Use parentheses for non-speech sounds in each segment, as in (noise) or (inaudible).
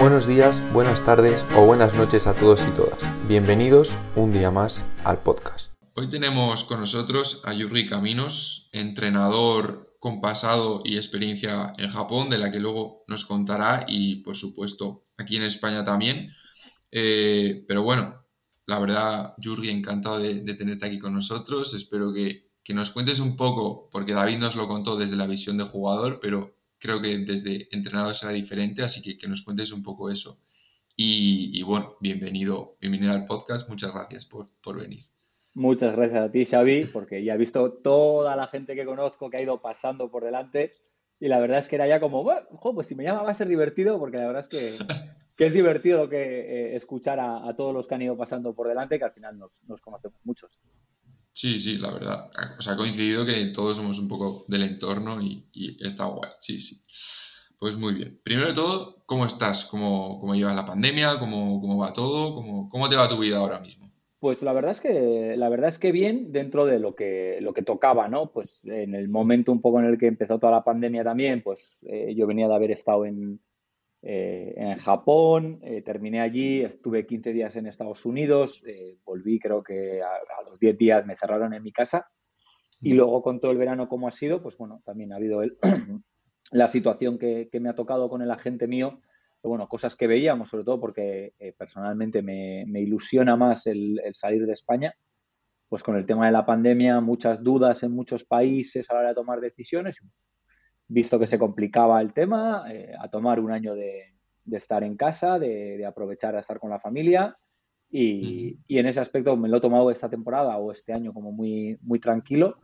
Buenos días, buenas tardes o buenas noches a todos y todas. Bienvenidos un día más al podcast. Hoy tenemos con nosotros a Yuri Caminos, entrenador con pasado y experiencia en Japón, de la que luego nos contará y por supuesto aquí en España también. Eh, pero bueno, la verdad, Yuri, encantado de, tenerte aquí con nosotros. Espero que, que nos cuentes un poco, porque David nos lo contó desde la visión de jugador, pero creo que desde entrenador será diferente, así que que nos cuentes un poco eso. Y, bueno, bienvenido, bienvenido al podcast, muchas gracias por, venir. Muchas gracias a ti, Xavi, porque ya he visto toda la gente que conozco que ha ido pasando por delante y la verdad es que era ya como, bueno, pues si me llama va a ser divertido, porque la verdad es que, (laughs) es divertido lo que eh, escuchar a, todos los que han ido pasando por delante, que al final nos, nos conocemos muchos. Sí, sí, la verdad. O sea, ha coincidido que todos somos un poco del entorno y, está guay. Sí, sí. Pues muy bien. Primero de todo, ¿cómo estás? ¿Cómo, cómo llevas la pandemia? ¿Cómo, cómo va todo? ¿Cómo, ¿Cómo te va tu vida ahora mismo? Pues la verdad es que la verdad es que bien dentro de lo que lo que tocaba, ¿no? Pues en el momento un poco en el que empezó toda la pandemia también, pues eh, yo venía de haber estado en, eh, en Japón, eh, terminé allí, estuve 15 días en Estados Unidos, eh, volví creo que a, los 10 días me cerraron en mi casa. Y luego con todo el verano como ha sido, pues bueno, también ha habido el, (clears throat) la situación que, me ha tocado con el agente mío, bueno, cosas que veíamos, sobre todo porque personalmente me, ilusiona más el, el, salir de España, pues con el tema de la pandemia, muchas dudas en muchos países a la hora de tomar decisiones, visto que se complicaba el tema, eh, a tomar un año de, estar en casa, de, aprovechar a estar con la familia. Y, en ese aspecto me lo he tomado esta temporada o este año como muy, muy tranquilo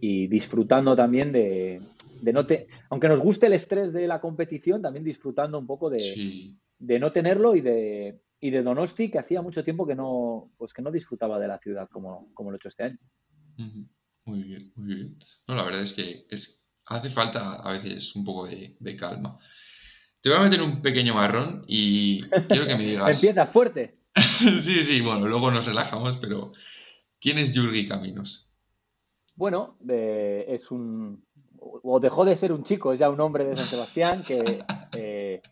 y disfrutando también de, no te, aunque nos guste el estrés de la competición, también disfrutando un poco de, no tenerlo y de, y de Donosti, que hacía mucho tiempo que no, pues que no disfrutaba de la ciudad como, como lo he hecho este año. Muy bien, muy bien. No, la verdad es que es, hace falta a veces un poco de, calma. Te voy a meter un pequeño marrón y quiero que me digas. (laughs) Empieza fuerte. (laughs) sí, sí, bueno, luego nos relajamos, pero ¿quién es Yurgi Caminos? Bueno, es un. O dejó de ser un chico, es ya un hombre de San Sebastián que, (laughs) eh,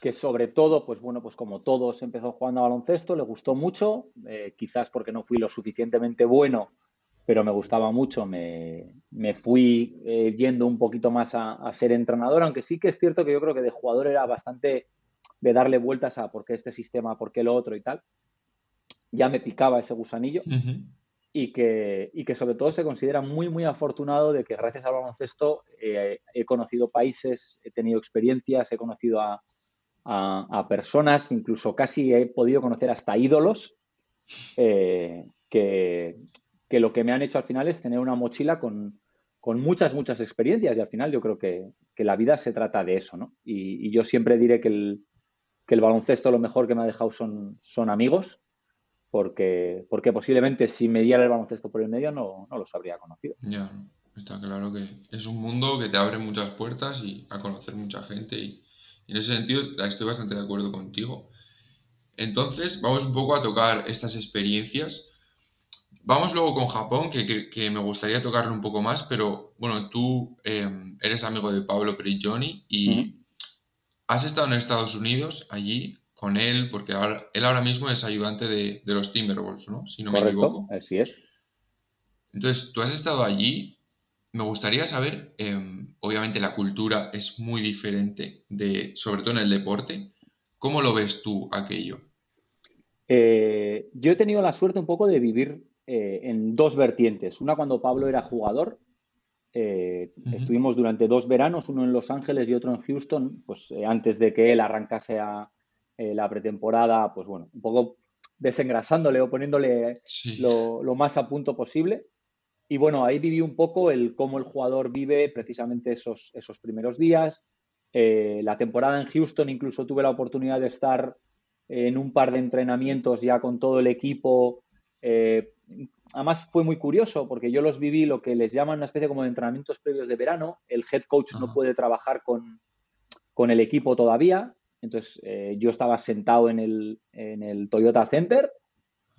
que sobre todo, pues bueno, pues como todos empezó jugando a baloncesto, le gustó mucho, eh, quizás porque no fui lo suficientemente bueno pero me gustaba mucho, me, fui eh, yendo un poquito más a, ser entrenador, aunque sí que es cierto que yo creo que de jugador era bastante de darle vueltas a por qué este sistema, por qué lo otro y tal. Ya me picaba ese gusanillo y, que, que sobre todo se considera muy, muy afortunado de que gracias al baloncesto eh, he conocido países, he tenido experiencias, he conocido a, personas, incluso casi he podido conocer hasta ídolos eh, que, que lo que me han hecho al final es tener una mochila con, muchas, muchas experiencias y al final yo creo que, la vida se trata de eso, ¿no? Y, yo siempre diré que el, que el, baloncesto lo mejor que me ha dejado son, son amigos, porque, porque posiblemente si me diera el baloncesto por el medio no, no los habría conocido. Ya, está claro que es un mundo que te abre muchas puertas y a conocer mucha gente y en ese sentido estoy bastante de acuerdo contigo. Entonces, vamos un poco a tocar estas experiencias Vamos luego con Japón, que, me gustaría tocarlo un poco más, pero bueno, tú em, eres amigo de Pablo Prigioni y has estado en Estados Unidos allí con él, porque ahora, él ahora mismo es ayudante de, los Timberwolves, ¿no? Si no me equivoco. Así es. Entonces, tú has estado allí. Me gustaría saber, em, obviamente la cultura es muy diferente, de, sobre todo en el deporte. ¿Cómo lo ves tú aquello? Eh, yo he tenido la suerte un poco de vivir eh, en dos vertientes. Una cuando Pablo era jugador. Eh, estuvimos durante dos veranos, uno en Los Ángeles y otro en Houston, pues eh, antes de que él arrancase a la pretemporada, pues bueno, un poco desengrasándole o poniéndole lo, más a punto posible. Y bueno, ahí viví un poco el cómo el jugador vive precisamente esos, esos primeros días. la temporada en Houston incluso tuve la oportunidad de estar en un par de entrenamientos ya con todo el equipo, además fue muy curioso porque yo los viví lo que les llaman una especie como de entrenamientos previos de verano. El head coach no puede trabajar con, el equipo todavía. Entonces eh, yo estaba sentado en el, Toyota Center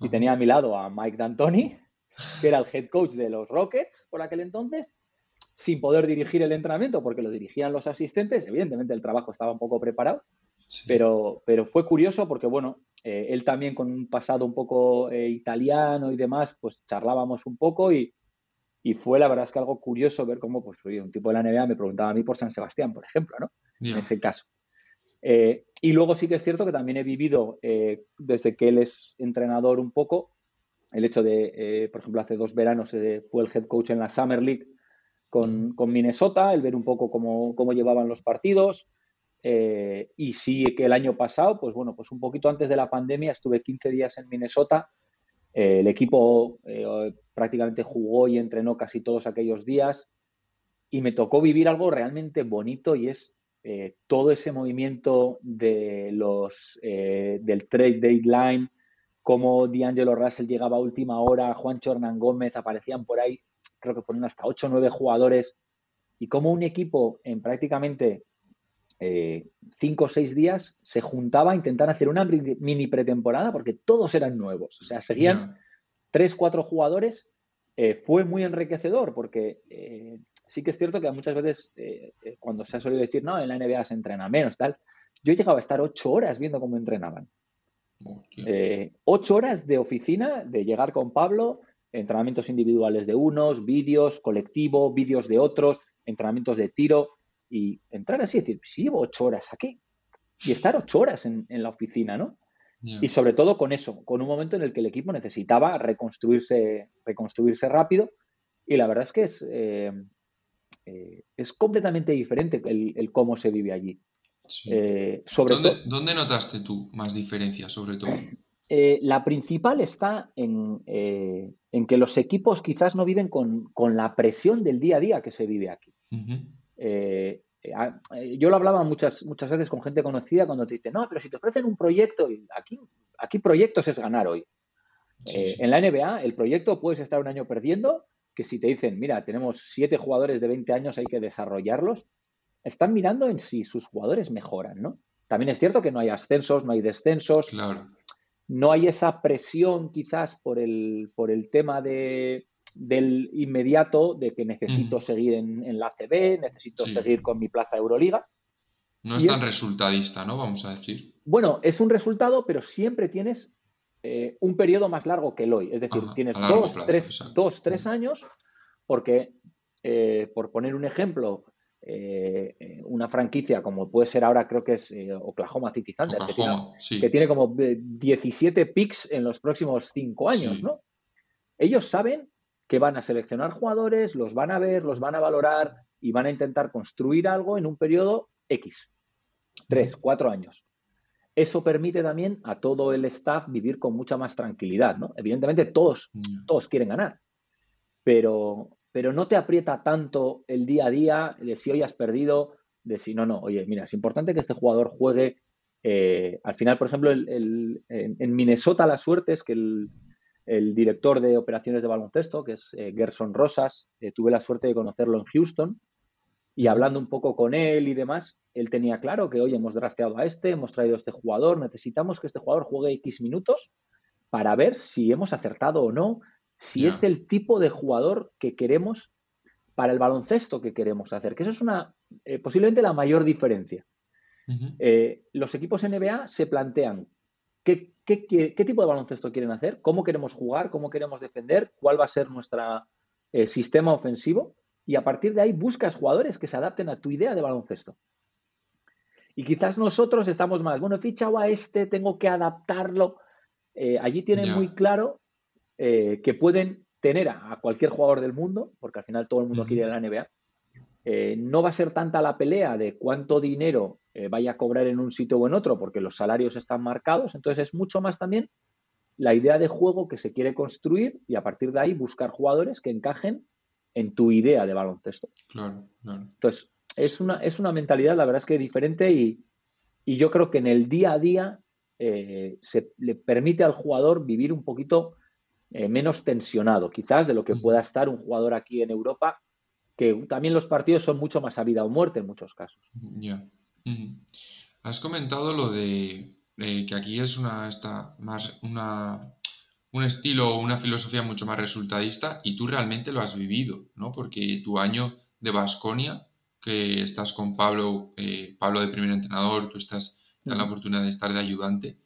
y tenía a mi lado a Mike D'Antoni, que era el head coach de los Rockets por aquel entonces, sin poder dirigir el entrenamiento porque lo dirigían los asistentes. Evidentemente el trabajo estaba un poco preparado. Pero, pero fue curioso porque, bueno, eh, él también con un pasado un poco eh, italiano y demás, pues charlábamos un poco y, y, fue la verdad es que algo curioso ver cómo, pues, oye, un tipo de la NBA me preguntaba a mí por San Sebastián, por ejemplo, ¿no? En ese caso. Eh, y luego sí que es cierto que también he vivido, desde que él es entrenador un poco, el hecho de, por ejemplo, hace dos veranos fue el head coach en la Summer League con, con Minnesota, el ver un poco cómo, cómo llevaban los partidos. Eh, y sí que el año pasado, pues bueno, pues un poquito antes de la pandemia estuve 15 días en Minnesota. Eh, el equipo eh, prácticamente jugó y entrenó casi todos aquellos días y me tocó vivir algo realmente bonito y es todo ese movimiento de los, del trade deadline, cómo D'Angelo Russell llegaba a última hora, Juan Hernán Gómez, aparecían por ahí, creo que fueron hasta 8 o 9 jugadores, y cómo un equipo en prácticamente eh, cinco o seis días se juntaba a intentar hacer una mini pretemporada porque todos eran nuevos. O sea, seguían tres, cuatro jugadores. Eh, fue muy enriquecedor porque eh, sí que es cierto que muchas veces cuando se ha solido decir, no, en la NBA se entrena menos, tal, yo llegaba a estar ocho horas viendo cómo entrenaban. ocho horas de oficina, de llegar con Pablo, entrenamientos individuales de unos, vídeos, colectivo, vídeos de otros, entrenamientos de tiro y entrar así y decir, si llevo ocho horas aquí y estar ocho horas en, la oficina, ¿no? Y sobre todo con eso, con un momento en el que el equipo necesitaba reconstruirse, reconstruirse rápido y la verdad es que es, eh, eh, es completamente diferente el, cómo se vive allí. Eh, sobre ¿Dónde, ¿Dónde, notaste tú más diferencias, sobre todo? (coughs) la principal está en, en, que los equipos quizás no viven con, con, la presión del día a día que se vive aquí. Eh, eh, yo lo hablaba muchas, muchas veces con gente conocida cuando te dicen, no, pero si te ofrecen un proyecto, aquí, aquí proyectos es ganar hoy. Eh, en la NBA, el proyecto puedes estar un año perdiendo, que si te dicen, mira, tenemos siete jugadores de 20 años, hay que desarrollarlos, están mirando en si sus jugadores mejoran, ¿no? También es cierto que no hay ascensos, no hay descensos. No hay esa presión quizás por el, por el tema de, del inmediato de que necesito seguir en, la CB, necesito seguir con mi plaza Euroliga. No es tan resultadista, ¿no? Vamos a decir. Bueno, es un resultado, pero siempre tienes eh, un periodo más largo que el hoy. Es decir, tienes dos, tres, dos, tres, años, porque, eh, por poner un ejemplo, eh, una franquicia como puede ser ahora, creo que es Oklahoma City Thunder, que, tiene, como 17 picks en los próximos cinco años, ¿no? Ellos saben que van a seleccionar jugadores, los van a ver, los van a valorar y van a intentar construir algo en un periodo X, tres, cuatro años. Eso permite también a todo el staff vivir con mucha más tranquilidad, ¿no? Evidentemente todos, mm. todos quieren ganar, pero, pero no te aprieta tanto el día a día de si hoy has perdido, de si no, no, oye, mira, es importante que este jugador juegue. Eh, al final, por ejemplo, en Minnesota la suerte es que el, el director de operaciones de baloncesto, que es eh, Gerson Rosas. Eh, tuve la suerte de conocerlo en Houston y hablando un poco con él y demás, él tenía claro que hoy hemos drafteado a este, hemos traído a este jugador, necesitamos que este jugador juegue X minutos para ver si hemos acertado o no, si es el tipo de jugador que queremos para el baloncesto que queremos hacer, que eso es una eh, posiblemente la mayor diferencia. los equipos NBA se plantean ¿Qué, tipo de baloncesto quieren hacer? ¿Cómo queremos jugar? ¿Cómo queremos defender? ¿Cuál va a ser nuestro eh, sistema ofensivo? Y a partir de ahí buscas jugadores que se adapten a tu idea de baloncesto. Y quizás nosotros estamos más, bueno, he fichado a este, tengo que adaptarlo. Eh, allí tienen muy claro eh, que pueden tener a, cualquier jugador del mundo, porque al final todo el mundo quiere la NBA. no va a ser tanta la pelea de cuánto dinero eh, vaya a cobrar en un sitio o en otro, porque los salarios están marcados. Entonces es mucho más también la idea de juego que se quiere construir y a partir de ahí buscar jugadores que encajen en tu idea de baloncesto. Claro, claro. Entonces, es una, es una mentalidad, la verdad es que diferente y, yo creo que en el día a día eh, se le permite al jugador vivir un poquito eh, menos tensionado, quizás de lo que pueda estar un jugador aquí en Europa, que también los partidos son mucho más a vida o muerte en muchos casos. Ya. Has comentado lo de que aquí es una, más una, un estilo o una filosofía mucho más resultadista y tú realmente lo has vivido, ¿no? Porque tu año de Basconia, que estás con Pablo, eh, Pablo de primer entrenador, tú estás dan la oportunidad de estar de ayudante.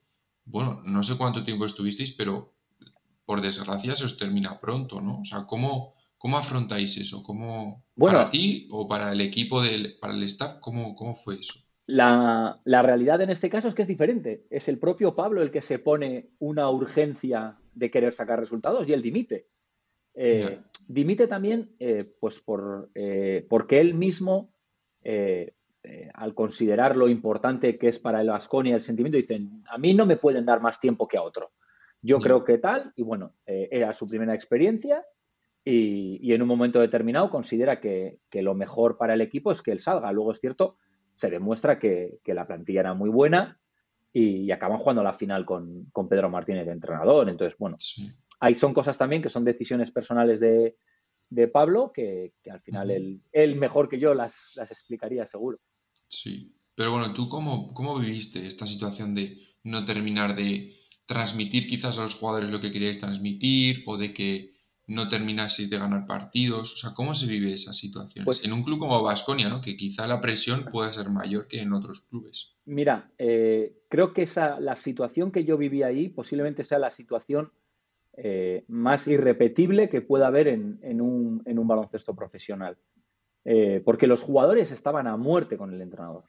Bueno, no sé cuánto tiempo estuvisteis, pero por desgracia se os termina pronto, ¿no? O sea, ¿cómo, cómo afrontáis eso? ¿Cómo, ¿Para ti o para el equipo, del, para el staff, cómo, cómo fue eso? La, realidad en este caso es que es diferente. Es el propio Pablo el que se pone una urgencia de querer sacar resultados y él dimite. Eh, dimite también eh, pues por, eh, porque él mismo, al considerar lo importante que es para el Vasconia el sentimiento, dicen, a mí no me pueden dar más tiempo que a otro. Yo creo que tal, y bueno, era su primera experiencia y, en un momento determinado considera que, que lo mejor para el equipo es que él salga. Luego es cierto se demuestra que, la plantilla era muy buena y, acaban jugando la final con, Pedro Martínez de entrenador. Entonces, bueno, ahí son cosas también que son decisiones personales de, Pablo que, al final él, mejor que yo las, explicaría seguro. Sí, pero bueno, ¿tú cómo, cómo viviste esta situación de no terminar de transmitir quizás a los jugadores lo que queríais transmitir o de que no terminaseis de ganar partidos? O sea, ¿cómo se vive esa situación? Pues, en un club como Vasconia, ¿no? Que quizá la presión pueda ser mayor que en otros clubes. Mira, eh, creo que esa, la situación que yo viví ahí posiblemente sea la situación eh, más irrepetible que pueda haber en, un, baloncesto profesional. Eh, porque los jugadores estaban a muerte con el entrenador.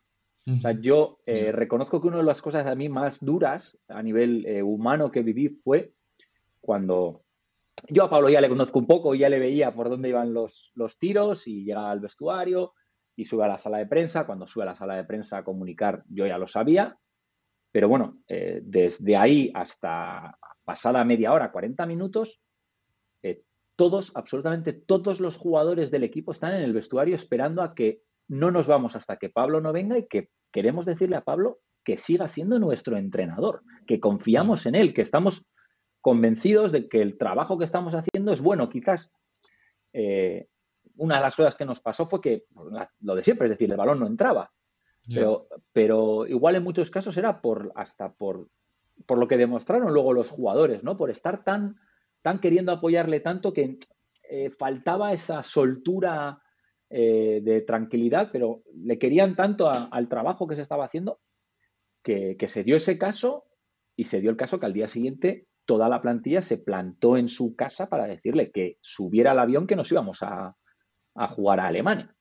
O sea, yo reconozco que una de las cosas a mí más duras a nivel humano que viví fue cuando yo a Pablo ya le conozco un poco, ya le veía por dónde iban los, tiros y llegaba al vestuario y sube a la sala de prensa. Cuando sube a la sala de prensa a comunicar, yo ya lo sabía. Pero bueno, eh, desde ahí hasta pasada media hora, 40 minutos, eh, todos, absolutamente todos los jugadores del equipo están en el vestuario esperando a que no nos vamos hasta que Pablo no venga y que queremos decirle a Pablo que siga siendo nuestro entrenador, que confiamos en él, que estamos convencidos de que el trabajo que estamos haciendo es bueno. Quizás eh, una de las cosas que nos pasó fue que lo de siempre, es decir, el balón no entraba. Pero, pero, igual en muchos casos era por hasta por, por lo que demostraron luego los jugadores, ¿no? Por estar tan, tan queriendo apoyarle tanto que eh, faltaba esa soltura eh, de tranquilidad, pero le querían tanto al trabajo que se estaba haciendo que, que se dio ese caso y se dio el caso que al día siguiente toda la plantilla se plantó en su casa para decirle que subiera al avión que nos íbamos a, jugar a Alemania.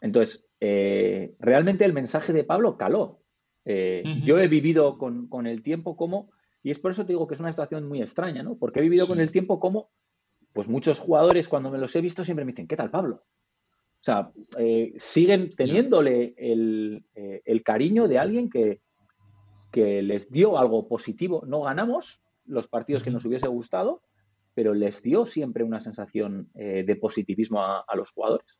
Entonces, eh, realmente el mensaje de Pablo caló. Eh, yo he vivido con, el tiempo como, y es por eso te digo que es una situación muy extraña, ¿no? Porque he vivido con el tiempo como, pues muchos jugadores cuando me los he visto siempre me dicen, ¿qué tal Pablo? O sea, eh, siguen teniéndole el, el, cariño de alguien que, que les dio algo positivo. No ganamos los partidos que nos hubiese gustado, pero les dio siempre una sensación eh, de positivismo a, los jugadores.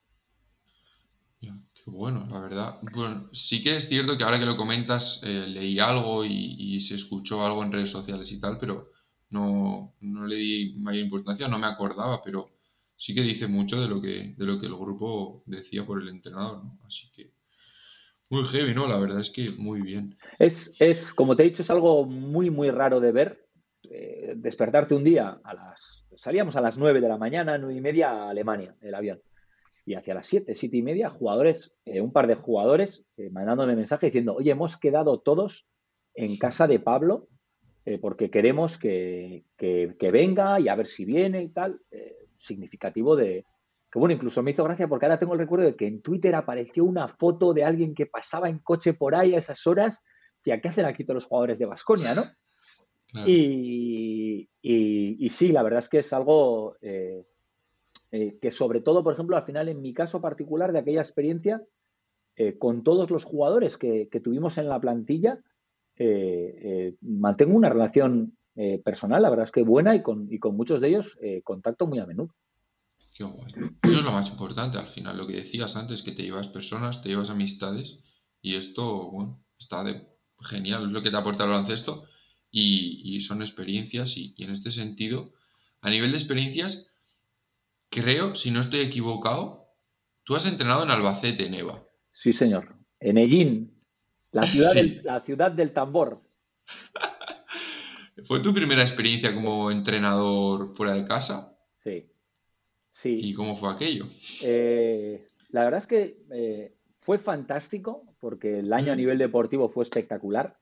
Qué bueno, la verdad. Bueno, sí que es cierto que ahora que lo comentas, eh, leí algo y, se escuchó algo en redes sociales y tal, pero no, le di mayor importancia, no me acordaba, pero sí que dice mucho de lo que, de lo que el grupo decía por el entrenador, Así que muy heavy, ¿no? La verdad es que muy bien. Es, es como te he dicho, es algo muy, muy raro de ver. Eh, despertarte un día a las. Salíamos a las 9 de la mañana, 9 y media a Alemania, el avión. Y hacia las 7, 7 y media, jugadores, eh, un par de jugadores eh, mandándome mensaje diciendo: Oye, hemos quedado todos en casa de Pablo porque queremos que, que, que, venga y a ver si viene y tal. significativo de, que bueno, incluso me hizo gracia porque ahora tengo el recuerdo de que en Twitter apareció una foto de alguien que pasaba en coche por ahí a esas horas. Decía, ¿qué hacen aquí todos los jugadores de Basconia, no? Y, sí, la verdad es que es algo eh, eh, que sobre todo, por ejemplo, al final, en mi caso particular de aquella experiencia, eh, con todos los jugadores que, tuvimos en la plantilla, mantengo una relación personal, la verdad es que buena y con, y con muchos de ellos contacto muy a menudo. Qué guay. Eso es lo más importante al final. Lo que decías antes, que te llevas personas, te llevas amistades y esto, bueno, está de genial. Es lo que te aporta el baloncesto y, y son experiencias y, en este sentido, a nivel de experiencias, creo, si no estoy equivocado, tú has entrenado en Albacete, Neva. Sí, señor. En Ellín, la ciudad, del, la ciudad del tambor. (laughs) ¿Fue tu primera experiencia como entrenador fuera de casa? Sí. ¿Y cómo fue aquello? Eh, la verdad es que eh, fue fantástico porque el año a nivel deportivo fue espectacular.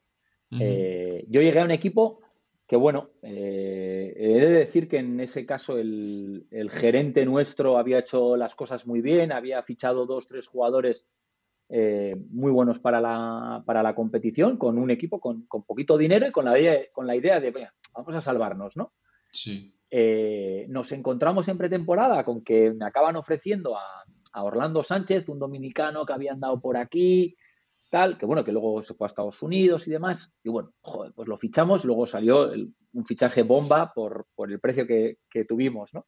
Eh, yo llegué a un equipo que, bueno, he de decir que en ese caso el, gerente nuestro había hecho las cosas muy bien, había fichado dos, tres jugadores muy buenos para la, para la, competición, con un equipo con, poquito dinero y con la, idea, con la idea de, vamos a salvarnos, ¿no? Sí. Nos encontramos en pretemporada con que me acaban ofreciendo a, a Orlando Sánchez, un dominicano que había andado por aquí, tal, que bueno, que luego se fue a Estados Unidos y demás. Y bueno, joder, pues lo fichamos, luego salió un fichaje bomba por, el precio que, tuvimos, ¿no?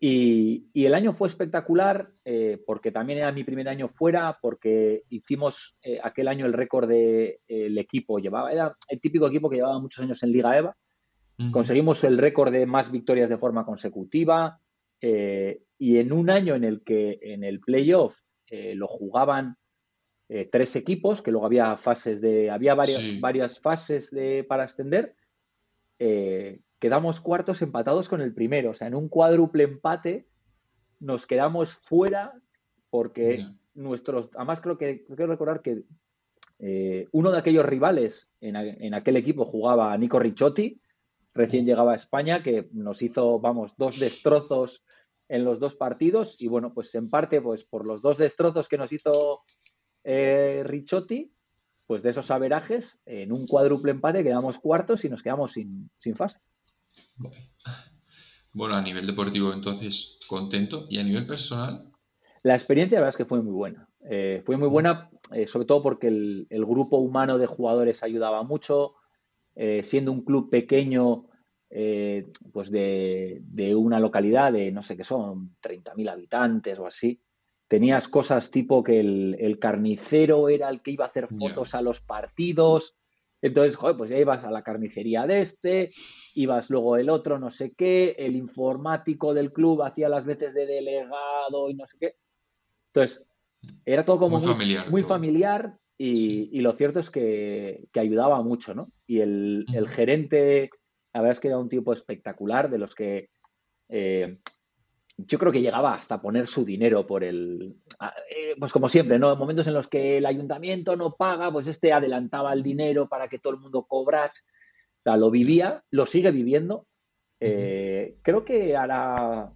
Y, el año fue espectacular eh, porque también era mi primer año fuera, porque hicimos eh, aquel año el récord del de, equipo, llevaba, era el típico equipo que llevaba muchos años en Liga EVA. Conseguimos el récord de más victorias de forma consecutiva. Eh, y en un año en el que en el playoff eh, lo jugaban eh, tres equipos, que luego había fases de. había varias, varias fases de, para extender, quedamos cuartos empatados con el primero. O sea, en un cuádruple empate nos quedamos fuera porque nuestros. Además, creo que creo recordar que uno de aquellos rivales en, en, aquel equipo jugaba Nico Ricciotti, recién llegaba a España, que nos hizo, vamos, dos destrozos en los dos partidos y bueno, pues en parte pues por los dos destrozos que nos hizo eh, Ricciotti, pues de esos averajes, en un cuádruple empate quedamos cuartos y nos quedamos sin, fase. Bueno, a nivel deportivo entonces contento y a nivel personal. La experiencia la verdad es que fue muy buena. Eh, fue muy buena eh, sobre todo porque el, el, grupo humano de jugadores ayudaba mucho. Eh, siendo un club pequeño, eh, pues de, una localidad de, no sé qué son, 30.000 habitantes o así, tenías cosas tipo que el, carnicero era el que iba a hacer fotos a los partidos. Entonces, joder, pues ya ibas a la carnicería de este, ibas luego el otro, no sé qué, el informático del club hacía las veces de delegado y no sé qué. Entonces, era todo como muy, familiar, y, lo cierto es que, ayudaba mucho, ¿no? Y el, gerente, la verdad es que era un tipo espectacular, de los que eh, yo creo que llegaba hasta poner su dinero por el. Eh, pues como siempre, ¿no? Momentos en los que el ayuntamiento no paga, pues este adelantaba el dinero para que todo el mundo cobrase. O sea, lo vivía, lo sigue viviendo. Eh, creo que ahora,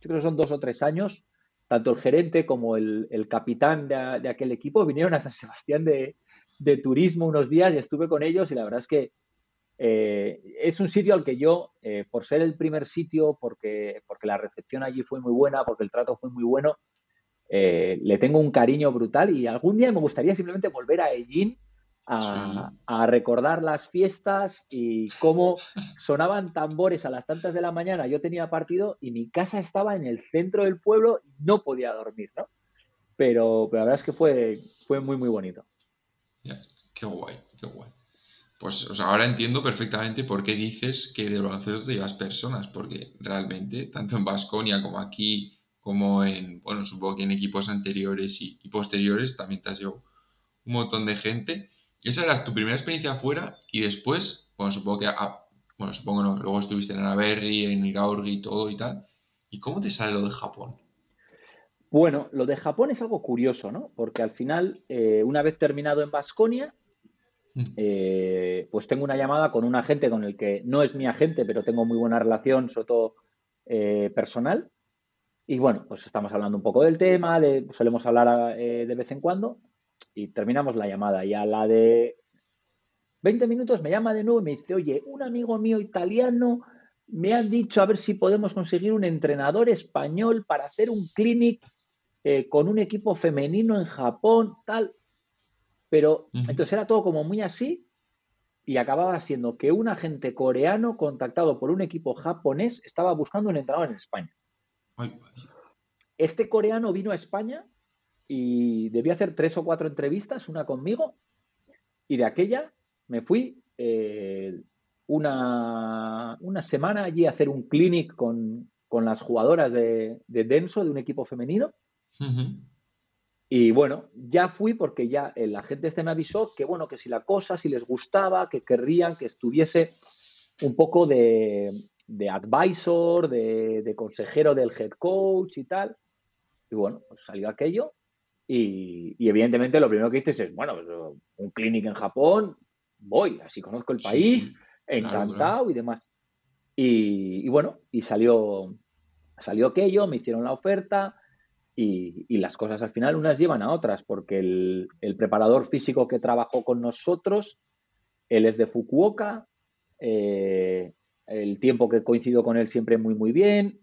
yo creo que son dos o tres años, tanto el gerente como el, capitán de, aquel equipo vinieron a San Sebastián de, turismo unos días y estuve con ellos y la verdad es que eh, es un sitio al que yo, eh, por ser el primer sitio, porque, porque la recepción allí fue muy buena, porque el trato fue muy bueno, eh, le tengo un cariño brutal y algún día me gustaría simplemente volver a Ellín a, recordar las fiestas y cómo sonaban tambores a las tantas de la mañana. Yo tenía partido y mi casa estaba en el centro del pueblo y no podía dormir, ¿no? Pero, la verdad es que fue, fue muy, muy bonito. qué guay, qué guay. Pues o sea, ahora entiendo perfectamente por qué dices que de baloncesto te llevas personas, porque realmente, tanto en Vasconia como aquí, como en, bueno, supongo que en equipos anteriores y, y posteriores, también te has llevado un montón de gente. Esa era tu primera experiencia afuera y después, bueno, supongo que, ah, bueno, supongo no, luego estuviste en Anaberri, en Iraurgi y todo y tal. ¿Y cómo te sale lo de Japón? Bueno, lo de Japón es algo curioso, ¿no? Porque al final, eh, una vez terminado en Vasconia, mm. eh, pues tengo una llamada con un agente con el que no es mi agente, pero tengo muy buena relación, sobre todo eh, personal. Y bueno, pues estamos hablando un poco del tema, de, solemos hablar de vez en cuando y terminamos la llamada. Y a la de 20 minutos me llama de nuevo y me dice, oye, un amigo mío italiano me ha dicho a ver si podemos conseguir un entrenador español para hacer un clinic eh, con un equipo femenino en Japón, tal. Pero entonces era todo como muy así y acababa siendo que un agente coreano contactado por un equipo japonés estaba buscando un entrenador en España. este coreano vino a España y debí hacer tres o cuatro entrevistas, una conmigo, y de aquella me fui eh, una, una, semana allí a hacer un clinic con, las jugadoras de, Denso, de un equipo femenino. Y bueno, ya fui porque ya la gente este me avisó que bueno, que si la cosa, si les gustaba, que querrían que estuviese un poco de, de advisor, de, de consejero del head coach y tal. Y bueno, pues salió aquello y, evidentemente lo primero que dices es, bueno, pues, un clinic en Japón, voy, así conozco el país, encantado y demás. Y, bueno, y salió, salió aquello, me hicieron la oferta y, las cosas al final unas llevan a otras, porque el, preparador físico que trabajó con nosotros, él es de Fukuoka, eh, el tiempo que coincido con él siempre muy, muy bien.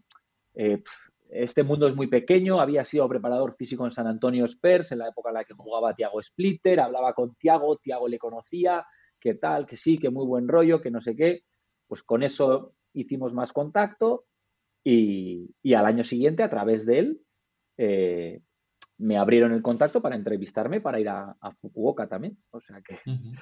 Eh, este mundo es muy pequeño, había sido preparador físico en San Antonio Spurs en la época en la que jugaba Tiago Splitter, hablaba con Tiago, Tiago le conocía, que tal, que sí, que muy buen rollo, que no sé qué. Pues con eso hicimos más contacto y, al año siguiente, a través de él, eh, me abrieron el contacto para entrevistarme para ir a, Fukuoka también. O sea que (laughs)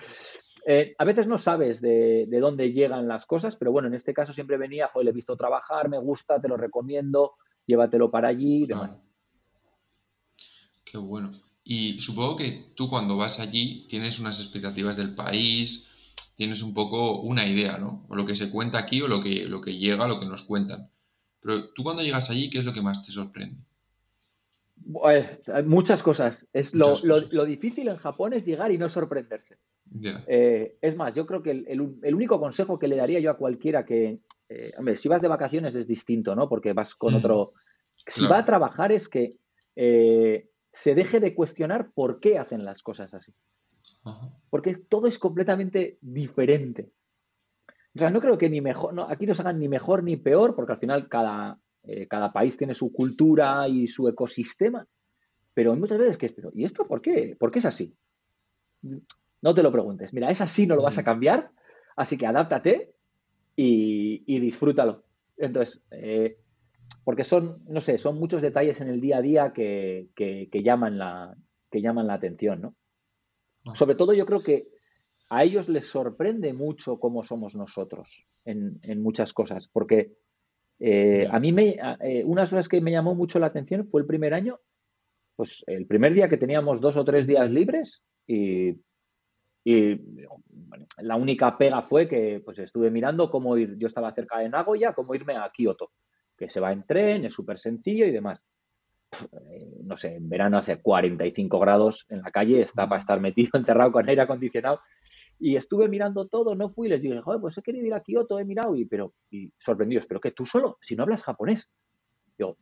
eh, a veces no sabes de, dónde llegan las cosas, pero bueno, en este caso siempre venía, joder, le he visto trabajar, me gusta, te lo recomiendo, llévatelo para allí y demás. Qué bueno. Y supongo que tú cuando vas allí tienes unas expectativas del país, tienes un poco una idea, ¿no? O lo que se cuenta aquí o lo que, lo que llega, lo que nos cuentan. Pero tú cuando llegas allí, ¿qué es lo que más te sorprende? muchas cosas. Es lo, difícil en Japón es llegar y no sorprenderse. Eh, es más, yo creo que el, único consejo que le daría yo a cualquiera que, eh, hombre, si vas de vacaciones es distinto, ¿no? Porque vas con otro... Si va a trabajar es que eh, se deje de cuestionar por qué hacen las cosas así. Porque todo es completamente diferente. O sea, no creo que ni mejor, no, aquí no se hagan ni mejor ni peor, porque al final cada, eh, cada país tiene su cultura y su ecosistema. Pero muchas veces que es, pero ¿y esto por qué? ¿Por qué es así? No te lo preguntes. Mira, es así, no lo vas a cambiar, así que adáptate y, disfrútalo. Entonces, eh, porque son, no sé, son muchos detalles en el día a día que, llaman, la, que llaman la atención, ¿no? Ah. Sobre todo yo creo que a ellos les sorprende mucho cómo somos nosotros en, muchas cosas, porque eh, a mí me, eh, una de las cosas que me llamó mucho la atención fue el primer año, pues el primer día que teníamos dos o tres días libres y, la única pega fue que pues estuve mirando cómo ir, yo estaba cerca de Nagoya, cómo irme a Kioto que se va en tren, es súper sencillo y demás. Eh, no sé, en verano hace 45 grados en la calle, está para estar metido (laughs) encerrado con aire acondicionado. Y estuve mirando todo, no fui, les dije, joder, pues he querido ir a Kioto, he mirado, y, pero, y sorprendidos, pero que tú solo, si no hablas japonés. Yo,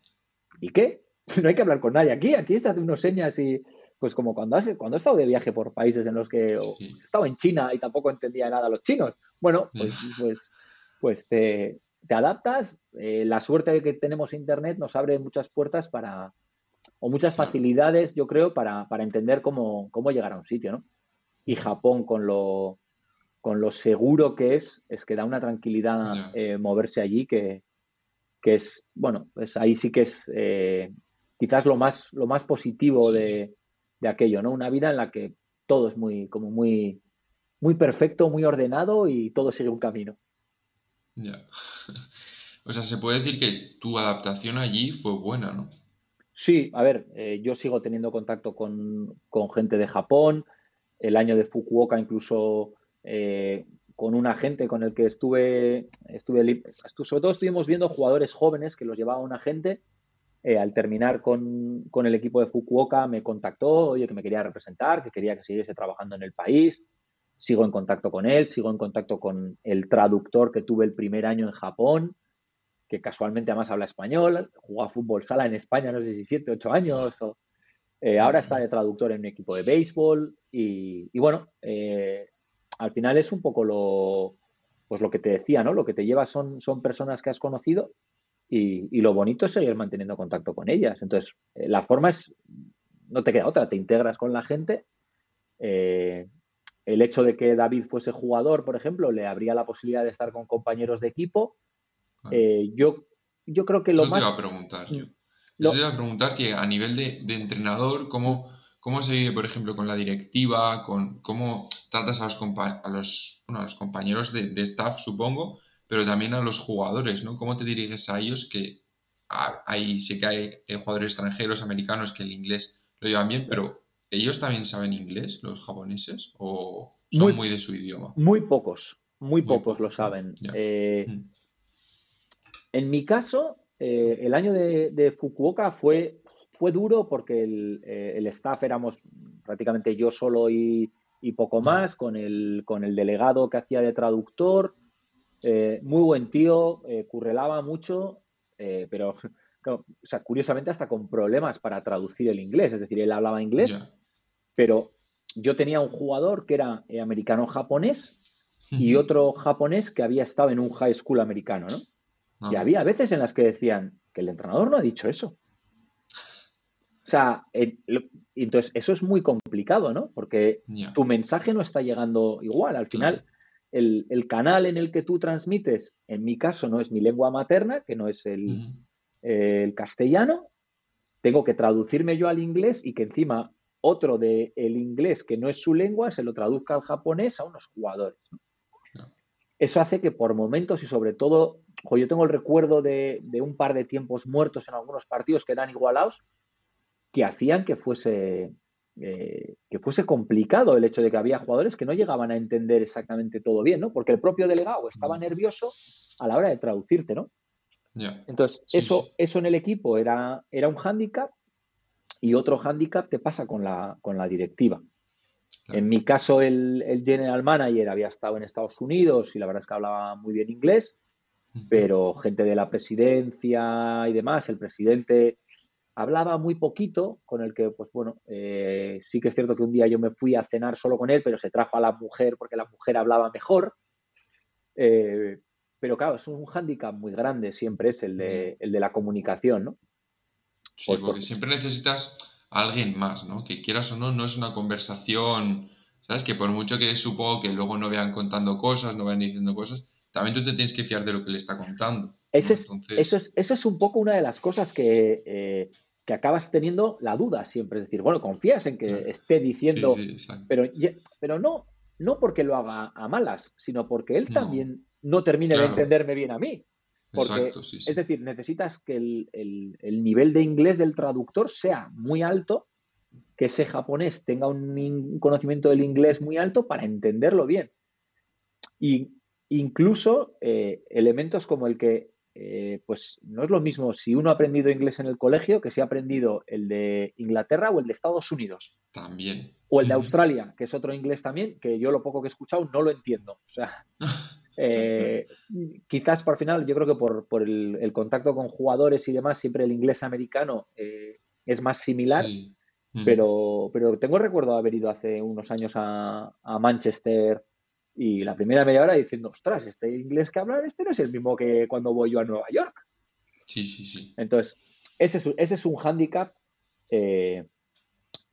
¿y qué? (laughs) No hay que hablar con nadie aquí, aquí se hacen unos señas y, pues como cuando, has, cuando he estado de viaje por países en los que he estado en China y tampoco entendía nada los chinos. Bueno, pues, pues, pues te, te adaptas. Eh, la suerte de que tenemos Internet nos abre muchas puertas para, o muchas facilidades, yo creo, para, entender cómo, llegar a un sitio, ¿no? Y Japón, con lo, con lo seguro que es, es que da una tranquilidad eh, moverse allí que, es, bueno, pues ahí sí que es eh, quizás lo más, lo más positivo de, de, aquello, ¿no? Una vida en la que todo es muy, como muy, muy perfecto, muy ordenado y todo sigue un camino. Ya. (laughs) O sea, se puede decir que tu adaptación allí fue buena, ¿no? Sí, a ver, eh, yo sigo teniendo contacto con, gente de Japón. El año de Fukuoka incluso eh, con un agente con el que estuve, estuve, sobre todo estuvimos viendo jugadores jóvenes que los llevaba un agente. Eh, al terminar con, con, el equipo de Fukuoka me contactó, oye, que me quería representar, que quería que siguiese trabajando en el país sigo en contacto con él, sigo en contacto con el traductor que tuve el primer año en Japón, que casualmente además habla español, jugó a fútbol sala en España, no sé si siete, ocho años, eh, ahora está de traductor en un equipo de béisbol y, bueno, eh, al final es un poco lo, pues lo que te decía, ¿no? Lo que te lleva son, son personas que has conocido y, lo bonito es seguir manteniendo contacto con ellas. Entonces, eh, la forma es, no te queda otra, te integras con la gente el hecho de que David fuese jugador, por ejemplo, le habría la posibilidad de estar con compañeros de equipo. Eh, yo, yo creo que lo Eso más... Te iba a preguntar yo. Eso te iba a preguntar que a nivel de, entrenador, ¿cómo, ¿cómo, se vive, por ejemplo, con la directiva? Con, ¿Cómo tratas a los, a los, los compañeros de, staff, supongo, pero también a los jugadores, ¿no? ¿Cómo te diriges a ellos? Que hay, sí que hay eh, jugadores extranjeros, americanos, que el inglés lo llevan bien, pero ¿Ellos también saben inglés, los japoneses? ¿O son muy, de su idioma? Muy pocos, muy, pocos, lo saben. Eh, mm. En mi caso, eh, el año de, Fukuoka fue, fue duro porque el, el staff éramos prácticamente yo solo y, y poco más, con el, con el delegado que hacía de traductor. Eh, muy buen tío, eh, currelaba mucho, eh, pero (laughs) o sea, curiosamente hasta con problemas para traducir el inglés. Es decir, él hablaba inglés, pero yo tenía un jugador que era americano-japonés y otro japonés que había estado en un high school americano, ¿no? Y había veces en las que decían que el entrenador no ha dicho eso. O sea, entonces eso es muy complicado, ¿no? Porque tu mensaje no está llegando igual. Al final, el, canal en el que tú transmites, en mi caso, no es mi lengua materna, que no es el, castellano. Tengo que traducirme yo al inglés y que encima otro del el inglés que no es su lengua se lo traduzca al japonés a unos jugadores. Eso hace que por momentos y sobre todo, yo tengo el recuerdo de, de, un par de tiempos muertos en algunos partidos que eran igualados, que hacían que fuese, eh, que fuese complicado el hecho de que había jugadores que no llegaban a entender exactamente todo bien, ¿no? Porque el propio delegado estaba mm. nervioso a la hora de traducirte, ¿no? Entonces, eso, eso en el equipo era, era un hándicap y otro hándicap te pasa con la, con la directiva. En mi caso, el, el, general manager había estado en Estados Unidos y la verdad es que hablaba muy bien inglés, pero gente de la presidencia y demás, el presidente hablaba muy poquito, con el que, pues bueno, eh, sí que es cierto que un día yo me fui a cenar solo con él, pero se trajo a la mujer porque la mujer hablaba mejor. Eh, pero claro, es un hándicap muy grande, siempre es el de, el de la comunicación, ¿no? Sí, porque siempre necesitas a alguien más, ¿no? Que quieras o no, no es una conversación, ¿sabes? Que por mucho que supongo que luego no vean contando cosas, no vean diciendo cosas, también tú te tienes que fiar de lo que le está contando. eso, es, eso es un poco una de las cosas que, eh, que acabas teniendo la duda siempre. Es decir, bueno, confías en que esté diciendo, pero, pero no, no porque lo haga a malas, sino porque él también no termine de entenderme bien a mí. Porque, es decir, necesitas que el, nivel de inglés del traductor sea muy alto, que ese japonés tenga un, conocimiento del inglés muy alto para entenderlo bien. Y incluso eh, elementos como el que eh, pues no es lo mismo si uno ha aprendido inglés en el colegio que si ha aprendido el de Inglaterra o el de Estados Unidos. También. O el de Australia, que es otro inglés también, que yo lo poco que he escuchado no lo entiendo. O sea, (laughs) eh, quizás por final, yo creo que por, el, contacto con jugadores y demás, siempre el inglés americano eh, es más similar. Pero, pero tengo el recuerdo de haber ido hace unos años a, a Manchester y la primera media hora diciendo, ostras, este inglés que hablan, este no es el mismo que cuando voy yo a Nueva York. Sí, sí, sí. Entonces, ese es, ese es un hándicap eh,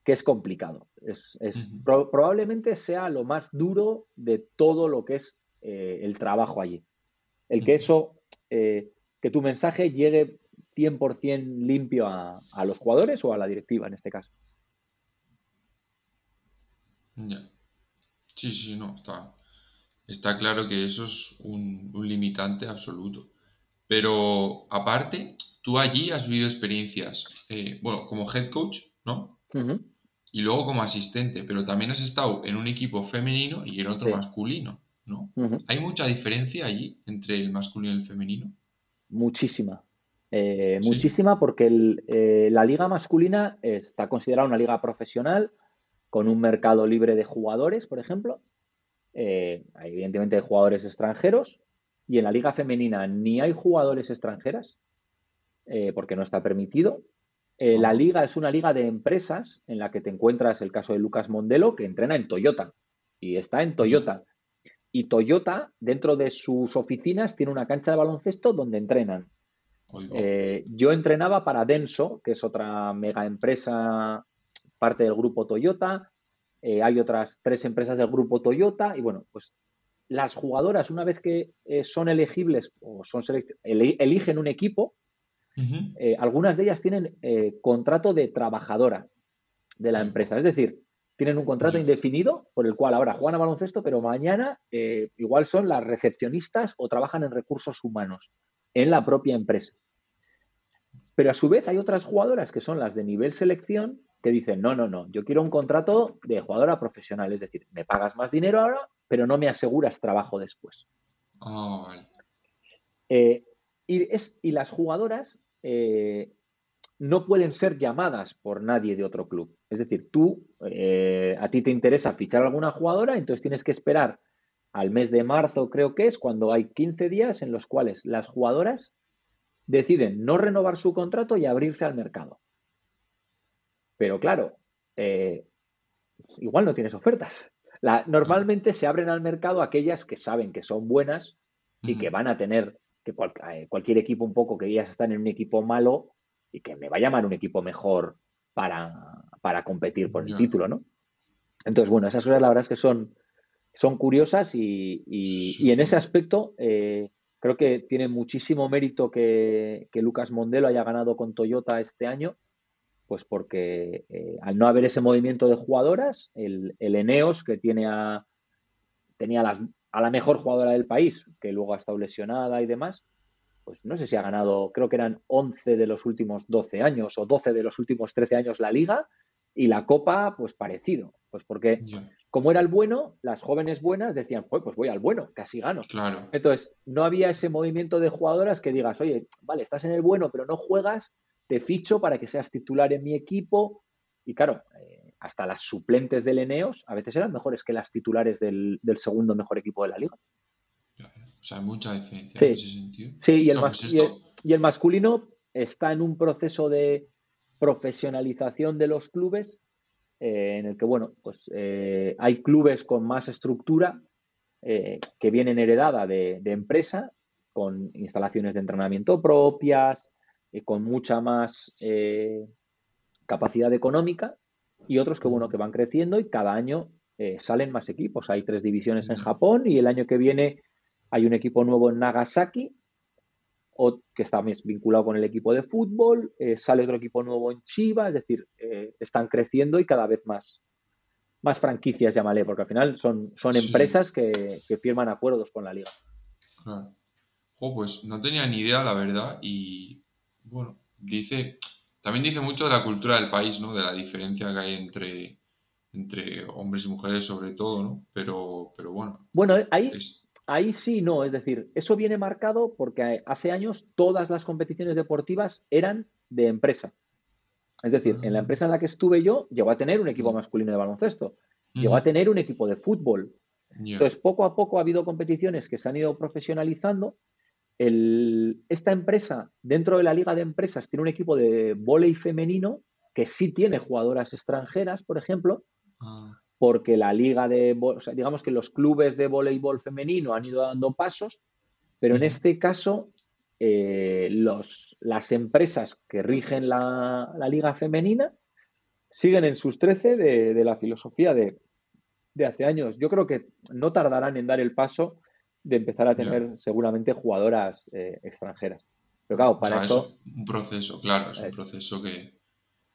que es complicado. Es, probablemente sea lo más duro de todo lo que es eh, el trabajo allí. El que eso, eh, que tu mensaje llegue 100% limpio a, a, los jugadores o a la directiva en este caso. Ya. Sí, sí, no, está, Está claro que eso es un, limitante absoluto. Pero aparte, tú allí has vivido experiencias, eh, bueno, como head coach, ¿no? Y luego como asistente, pero también has estado en un equipo femenino y en otro masculino, ¿no? ¿Hay mucha diferencia allí entre el masculino y el femenino? Muchísima. Eh, muchísima porque eh, la liga masculina está considerada una liga profesional con un mercado libre de jugadores, por ejemplo, eh, evidentemente hay jugadores extranjeros y en la liga femenina ni hay jugadores extranjeras eh, porque no está permitido. Eh, la liga es una liga de empresas en la que te encuentras el caso de Lucas Mondelo que entrena en Toyota y está en Toyota. Y Toyota, dentro de sus oficinas, tiene una cancha de baloncesto donde entrenan. yo entrenaba para Denso, que es otra mega empresa, parte del grupo Toyota. Eh, hay otras tres empresas del grupo Toyota y bueno, pues las jugadoras una vez que eh, son elegibles o son eligen un equipo, eh, algunas de ellas tienen contrato de trabajadora de la empresa, es decir, tienen un contrato indefinido por el cual ahora juegan a baloncesto, pero mañana igual son las recepcionistas o trabajan en recursos humanos en la propia empresa. Pero a su vez hay otras jugadoras que son las de nivel selección que dicen, no, no, no, yo quiero un contrato de jugadora profesional, es decir, me pagas más dinero ahora, pero no me aseguras trabajo después. Oh, y, es, y, las jugadoras, eh, no pueden ser llamadas por nadie de otro club. Es decir, tú, eh, a ti te interesa fichar alguna jugadora, entonces tienes que esperar al mes de marzo, creo que es, cuando hay 15 días en los cuales las jugadoras deciden no renovar su contrato y abrirse al mercado. Pero claro, eh, igual no tienes ofertas. normalmente se abren al mercado aquellas que saben que son buenas y que van a tener que eh, cualquier equipo un poco que ellas están en un equipo malo y que me va a llamar un equipo mejor para, para competir por el título, ¿no? Entonces, bueno, esas cosas la verdad es que son, son curiosas y, y, en ese aspecto eh, creo que tiene muchísimo mérito que, que, Lucas Mondelo haya ganado con Toyota este año, pues porque eh, al no haber ese movimiento de jugadoras, el, el Eneos que tiene a, tenía las, a la mejor jugadora del país, que luego ha estado lesionada y demás, pues no sé si ha ganado, creo que eran 11 de los últimos 12 años o 12 de los últimos 13 años la liga y la copa, pues parecido. Pues porque como era el bueno, las jóvenes buenas decían, pues, pues voy al bueno, casi gano. Claro. Entonces, no había ese movimiento de jugadoras que digas, oye, vale, estás en el bueno, pero no juegas, te ficho para que seas titular en mi equipo. Y claro, eh, hasta las suplentes del Eneos a veces eran mejores que las titulares del segundo mejor equipo de la liga. O sea, hay mucha diferencia en ese sentido. Sí, y el, pues y, el, masculino está en un proceso de profesionalización de los clubes eh, en el que, bueno, pues eh, hay clubes con más estructura eh, que vienen heredada de, empresa, con instalaciones de entrenamiento propias, con mucha más capacidad económica, y otros que, bueno, que van creciendo y cada año salen más equipos. Hay tres divisiones en Japón y el año que viene hay un equipo nuevo en Nagasaki, que está vinculado con el equipo de fútbol, eh, sale otro equipo nuevo en Chiva, es decir, eh, están creciendo y cada vez más, más franquicias, llámale, porque al final son, son empresas que, firman acuerdos con la liga. Claro. pues no tenía ni idea, la verdad, y bueno, dice, también dice mucho de la cultura del país, ¿no? De la diferencia que hay entre, entre hombres y mujeres sobre todo, ¿no? Pero, pero bueno. Bueno, ahí, Ahí sí, no, es decir, eso viene marcado porque hace años todas las competiciones deportivas eran de empresa. Es decir, en la ah. empresa en la que estuve yo, llegó a tener un equipo masculino de baloncesto, llegó a tener un equipo de fútbol. Entonces, poco a poco ha habido competiciones que se han ido profesionalizando. Esta empresa, dentro de la liga de empresas, tiene un equipo de vóley femenino que sí tiene jugadoras extranjeras, por ejemplo, ah porque la liga de, o sea, digamos que los clubes de voleibol femenino han ido dando pasos, pero en este caso eh, los, las empresas que rigen la, liga femenina siguen en sus 13 de, la filosofía de, hace años. Yo creo que no tardarán en dar el paso de empezar a tener seguramente jugadoras eh, extranjeras. Pero claro, para eso... Es un proceso, claro, es un proceso que,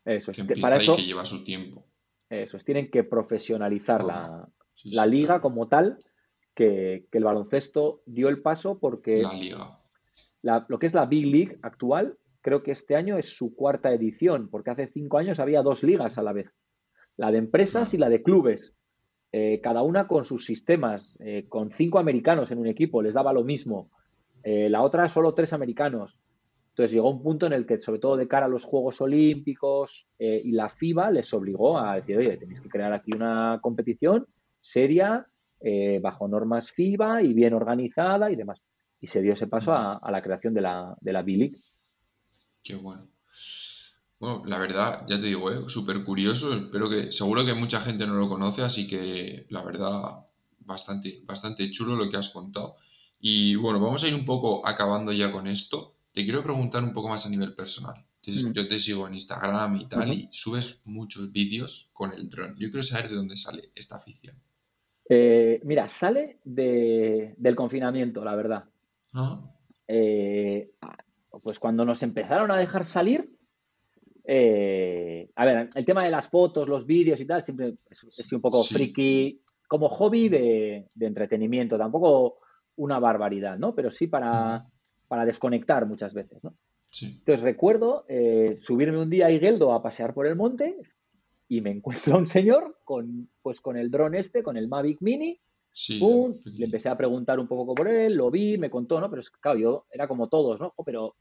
eso, que empieza y que lleva su tiempo. Eso tienen que profesionalizar la, liga como tal, que, el baloncesto dio el paso porque la liga. lo que es la Big League actual, creo que este año es su cuarta edición, porque hace cinco años había dos ligas a la vez, la de empresas y la de clubes, eh, cada una con sus sistemas, eh, con cinco americanos en un equipo, les daba lo mismo, eh, la otra solo tres americanos. Entonces llegó un punto en el que, sobre todo de cara a los Juegos Olímpicos y la FIBA, les obligó a decir, oye, tenéis que crear aquí una competición seria, bajo normas FIBA y bien organizada y demás. Y se dio ese paso a, la creación de la, de la B-League. Qué bueno. Bueno, la verdad, ya te digo, ¿eh? súper curioso. Espero que, seguro que mucha gente no lo conoce, así que la verdad, bastante, bastante chulo lo que has contado. Y bueno, vamos a ir un poco acabando ya con esto. Te quiero preguntar un poco más a nivel personal. Mm. Yo te sigo en Instagram y tal, y subes muchos vídeos con el dron. Yo quiero saber de dónde sale esta afición. Eh, mira, sale del confinamiento, la verdad. Ah. Eh, pues cuando nos empezaron a dejar salir, eh, a ver, el tema de las fotos, los vídeos y tal, siempre es, un poco friki, como hobby de, de, entretenimiento, tampoco una barbaridad, ¿no? Pero sí para, para desconectar muchas veces, ¿no? Entonces recuerdo eh, subirme un día a Higueldo a pasear por el monte y me encuentro a un señor con, pues, con el dron este, con el Mavic Mini. le empecé a preguntar un poco por él, lo vi, me contó, ¿no? Pero es claro, yo era como todos, ¿no? Pero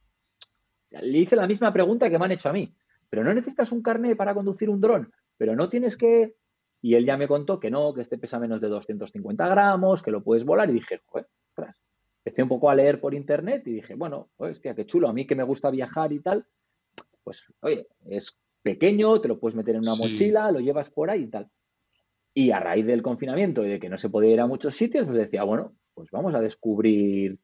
le hice la misma pregunta que me han hecho a mí. Pero no necesitas un carnet para conducir un dron, pero no tienes que... Y él ya me contó que no, que este pesa menos de 250 gramos, que lo puedes volar. Y dije, joder, ostras. Empecé un poco a leer por internet y dije, bueno, hostia, qué chulo. A mí que me gusta viajar y tal, pues, oye, es pequeño, te lo puedes meter en una mochila, lo llevas por ahí y tal. Y a raíz del confinamiento y de que no se podía ir a muchos sitios, pues decía, bueno, pues vamos a descubrir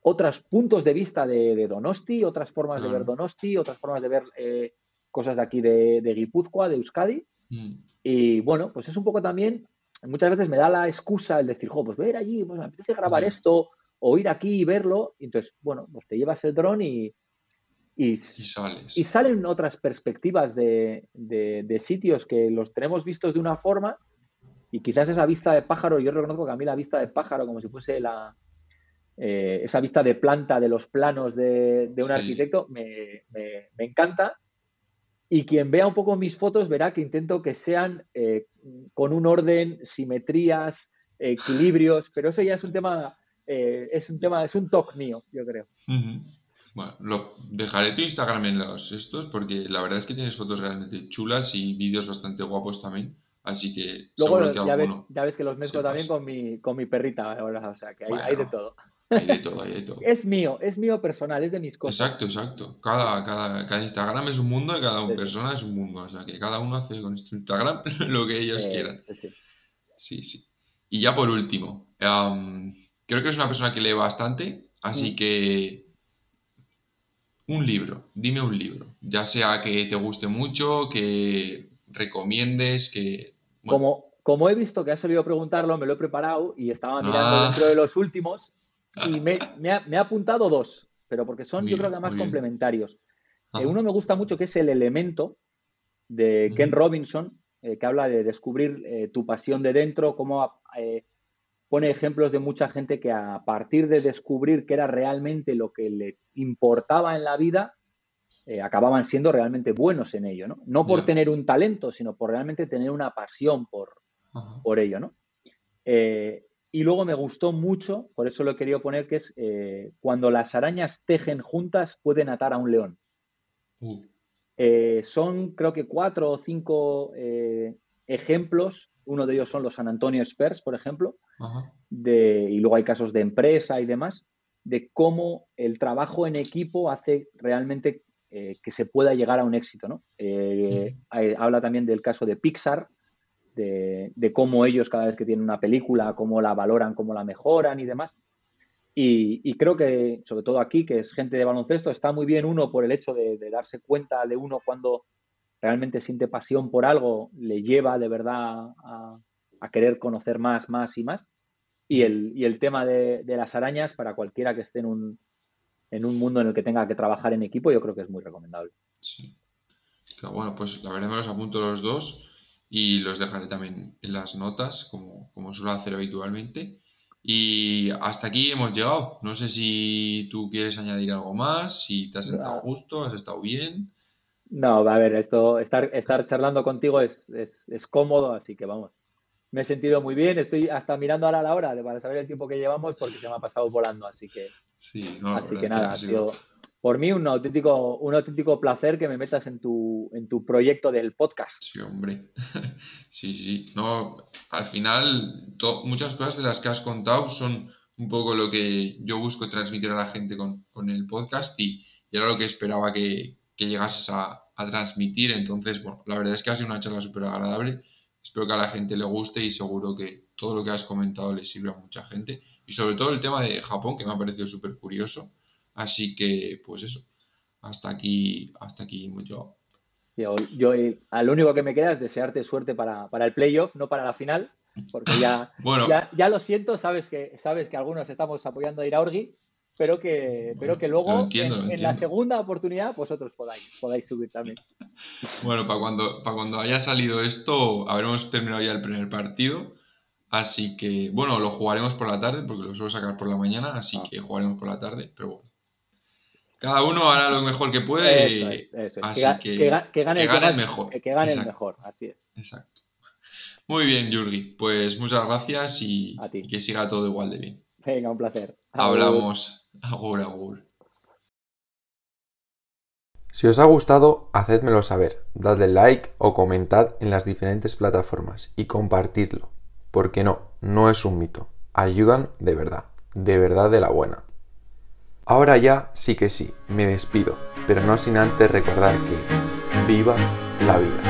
otros puntos de vista de, Donosti, otras formas de ver Donosti, otras formas de ver eh, cosas de aquí de, de Guipúzcoa, de Euskadi. Mm. Y bueno, pues es un poco también, muchas veces me da la excusa el decir, jo, pues ver allí, pues me apetece grabar esto, o ir aquí y verlo. Y entonces, bueno, pues te llevas el dron y, y, y, salen otras perspectivas de, de, sitios que los tenemos vistos de una forma y quizás esa vista de pájaro, yo reconozco que a mí la vista de pájaro, como si fuese la, eh, esa vista de planta de los planos de, un arquitecto, me, encanta. Y quien vea un poco mis fotos verá que intento que sean eh, con un orden, simetrías, equilibrios, (laughs) pero eso ya es un tema, eh, es un tema, es un toque mío, yo creo. Bueno, lo dejaré tu Instagram en los estos porque la verdad es que tienes fotos realmente chulas y vídeos bastante guapos también. Así que Luego, ya, ves, ya ves que los mezclo también con mi, con mi perrita ahora, o sea que hay, de todo. Hay de todo, hay de todo. es mío, es mío personal, es de mis cosas. Exacto, exacto. Cada, cada, cada Instagram es un mundo y cada persona es un mundo. O sea que cada uno hace con este Instagram (laughs) lo que ellos quieran. Sí. sí, Y ya por último, creo que es una persona que lee bastante, así mm. que un libro, dime un libro, ya sea que te guste mucho, que recomiendes, que... Como, como he visto que has salido preguntarlo, me lo he preparado y estaba mirando ah. dentro de los últimos y me, ha, apuntado dos, pero porque son yo creo que más complementarios. Eh, uno me gusta mucho que es El Elemento de Ken Robinson, eh, que habla de descubrir eh, tu pasión de dentro, cómo pone ejemplos de mucha gente que a partir de descubrir qué era realmente lo que le importaba en la vida, acababan siendo realmente buenos en ello, ¿no? No por tener un talento, sino por realmente tener una pasión por, por ello, ¿no? Y luego me gustó mucho, por eso lo he querido poner, que es eh, cuando las arañas tejen juntas pueden atar a un león. Uh. Eh, son creo que cuatro o cinco eh, ejemplos, uno de ellos son los San Antonio Spurs, por ejemplo, de, y luego hay casos de empresa y demás, de cómo el trabajo en equipo hace realmente que se pueda llegar a un éxito. ¿no? habla también del caso de Pixar, de, cómo ellos cada vez que tienen una película, cómo la valoran, cómo la mejoran y demás. Y, creo que, sobre todo aquí, que es gente de baloncesto, está muy bien uno por el hecho de, darse cuenta de uno cuando realmente siente pasión por algo, le lleva de verdad a, querer conocer más, más y más. Y el, el tema de, las arañas, para cualquiera que esté en un, en un mundo en el que tenga que trabajar en equipo, yo creo que es muy recomendable. Sí. bueno, pues la verdad me los apunto los dos y los dejaré también en las notas, como, como suelo hacer habitualmente. Y hasta aquí hemos llegado. No sé si tú quieres añadir algo más, si te has sentado a gusto, has estado bien. No, a ver, esto, estar, estar charlando contigo es, es, es, cómodo, así que vamos. Me he sentido muy bien, estoy hasta mirando ahora la hora para saber el tiempo que llevamos porque se me ha pasado volando, así que. Sí, así que nada, ha sido, por mí un auténtico, un auténtico placer que me metas en tu, en tu proyecto del podcast. Sí, hombre. (laughs) sí, sí. No, al final, muchas cosas de las que has contado son un poco lo que yo busco transmitir a la gente con, el podcast y, era lo que esperaba que, llegases a, transmitir. Entonces, bueno, la verdad es que ha sido una charla súper agradable. Espero que a la gente le guste y seguro que todo lo que has comentado le sirve a mucha gente. Y sobre todo el tema de Japón, que me ha parecido súper curioso Así que, pues eso, hasta aquí, hasta aquí hemos llegado. Yo, yo lo único que me queda es desearte suerte para, el playoff, no para la final, porque (laughs) ya, ya, lo siento, sabes que, sabes que algunos estamos apoyando a Iraurgi, pero que, pero que luego en, la segunda oportunidad vosotros podáis, podáis subir también. (laughs) Bueno, para cuando, para cuando haya salido esto, habremos terminado ya el primer partido. Así que, bueno, lo jugaremos por la tarde, porque lo suelo sacar por la mañana, así ah. que jugaremos por la tarde, pero bueno, cada uno hará lo mejor que puede. Así que, que, gane, el, mejor. Que gane el mejor, así es. Exacto. Muy bien, Yurgi. Pues muchas gracias y, y, que siga todo igual de bien. Venga, un placer. Hablamos. Agur, agur. Si os ha gustado, hacedmelo saber, dadle like o comentad en las diferentes plataformas y compartidlo, porque no, no es un mito, ayudan de verdad, de verdad de la buena. Ahora ya sí que sí, me despido, pero no sin antes recordar que viva la vida.